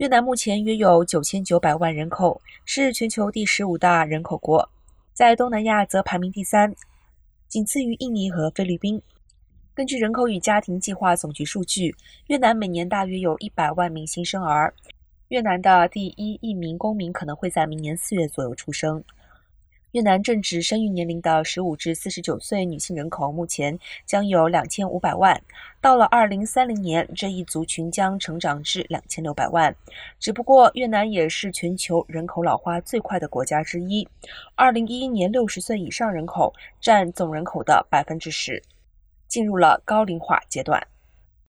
越南目前约有九千九百万人口，是全球第十五大人口国，在东南亚则排名第三，仅次于印尼和菲律宾。根据人口与家庭计划总局数据，越南每年大约有一百万名新生儿。越南的第一亿名公民可能会在明年四月左右出生。越南正值生育年龄的十五至四十九岁女性人口目前将有两千五百万，到了二零三零年，这一族群将成长至两千六百万。只不过，越南也是全球人口老化最快的国家之一。二零一一年，六十岁以上人口占总人口的百分之十，进入了高龄化阶段。